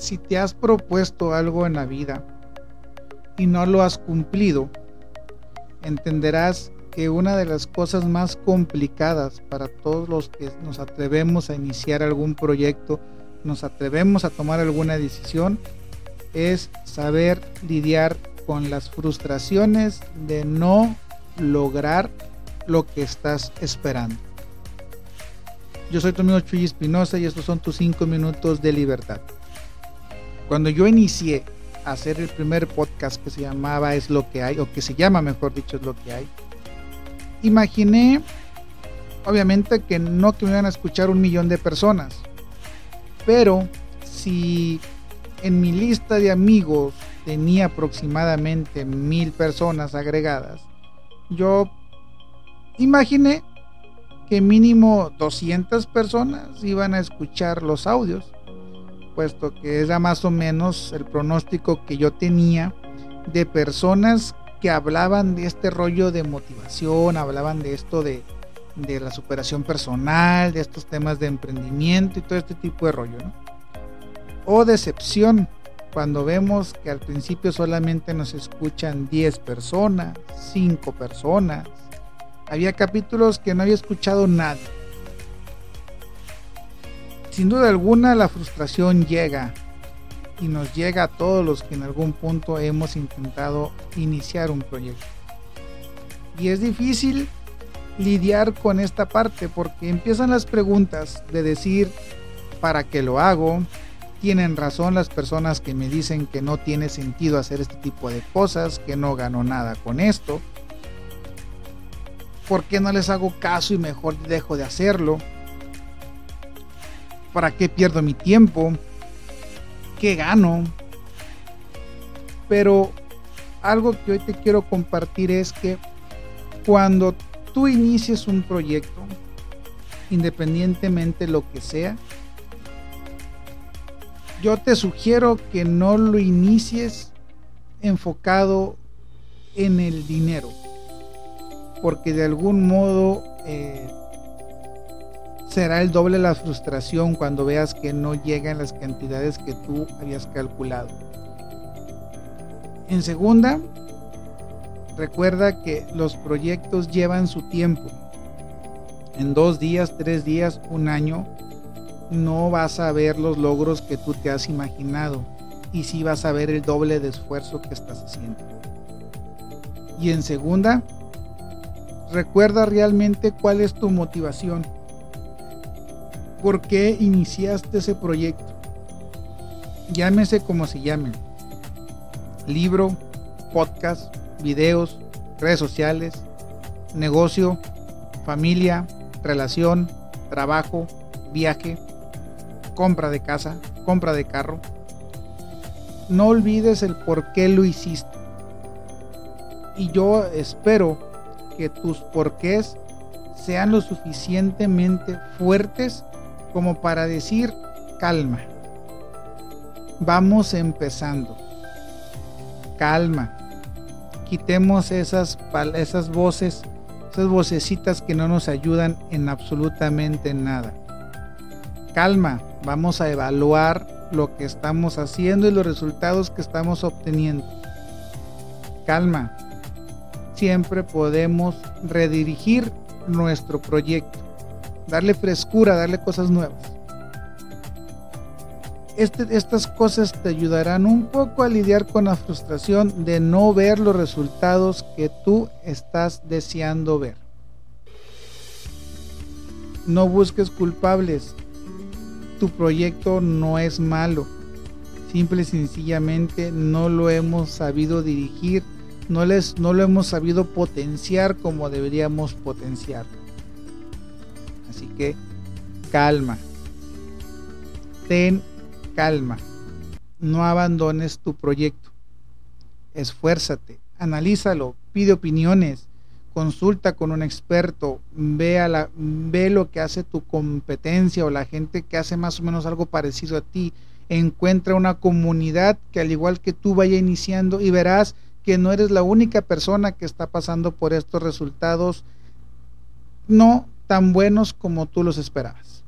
si te has propuesto algo en la vida y no lo has cumplido, entenderás que una de las cosas más complicadas para todos los que nos atrevemos a iniciar algún proyecto, nos atrevemos a tomar alguna decisión, es saber lidiar con las frustraciones de no lograr lo que estás esperando. Yo soy tu amigo Chuy Espinosa y estos son tus 5 minutos de libertad. Cuando yo inicié a hacer el primer podcast que se llamaba Es lo que hay, o que se llama mejor dicho Es lo que hay, imaginé, obviamente, que no que me iban a escuchar un millón de personas, pero si en mi lista de amigos tenía aproximadamente mil personas agregadas, yo imaginé que mínimo 200 personas iban a escuchar los audios, puesto que era más o menos el pronóstico que yo tenía de personas que hablaban de este rollo de motivación, hablaban de esto de, la superación personal, de estos temas de emprendimiento y todo este tipo de rollo, O decepción, cuando vemos que al principio solamente nos escuchan 10 personas, 5 personas. Había capítulos que no había escuchado nadie. Sin duda alguna la frustración llega, y nos llega a todos los que en algún punto hemos intentado iniciar un proyecto. Y es difícil lidiar con esta parte porque empiezan las preguntas de decir, ¿para qué lo hago? Tienen razón las personas que me dicen que no tiene sentido hacer este tipo de cosas, que no gano nada con esto. ¿Por qué no les hago caso y mejor dejo de hacerlo? ¿Para qué pierdo mi tiempo? qué gano. Pero algo que hoy te quiero compartir es que cuando tú inicies un proyecto, independientemente lo que sea, yo te sugiero que no lo inicies enfocado en el dinero, porque de algún modo eh, será el doble la frustración cuando veas que no llegan las cantidades que tú habías calculado. En segunda, recuerda que los proyectos llevan su tiempo. En dos días, tres días, un año, no vas a ver los logros que tú te has imaginado y sí vas a ver el doble de esfuerzo que estás haciendo. Y en segunda, recuerda realmente cuál es tu motivación por qué iniciaste ese proyecto. Llámese como se llame. Libro, podcast, videos, redes sociales, negocio, familia, relación, trabajo, viaje, compra de casa, compra de carro. No olvides el por qué lo hiciste. Y yo espero que tus porqués sean lo suficientemente fuertes como para decir calma. Vamos empezando. Calma. Quitemos esas, esas voces, esas vocecitas que no nos ayudan en absolutamente nada. Calma. Vamos a evaluar lo que estamos haciendo y los resultados que estamos obteniendo. Calma. Siempre podemos redirigir nuestro proyecto darle frescura, darle cosas nuevas. Este, estas cosas te ayudarán un poco a lidiar con la frustración de no ver los resultados que tú estás deseando ver. No busques culpables. Tu proyecto no es malo. Simple y sencillamente no lo hemos sabido dirigir, no, no lo hemos sabido potenciar como deberíamos potenciarlo. Así que calma. Ten calma. No abandones tu proyecto. Esfuérzate, analízalo, pide opiniones, consulta con un experto, ve, la, ve lo que hace tu competencia o la gente que hace más o menos algo parecido a ti. Encuentra una comunidad que al igual que tú vaya iniciando y verás que no eres la única persona que está pasando por estos resultados. No tan buenos como tú los esperabas.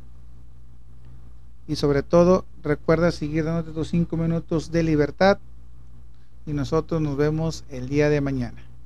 y sobre todo recuerda seguir dándote tus cinco minutos de libertad y nosotros nos vemos el día de mañana.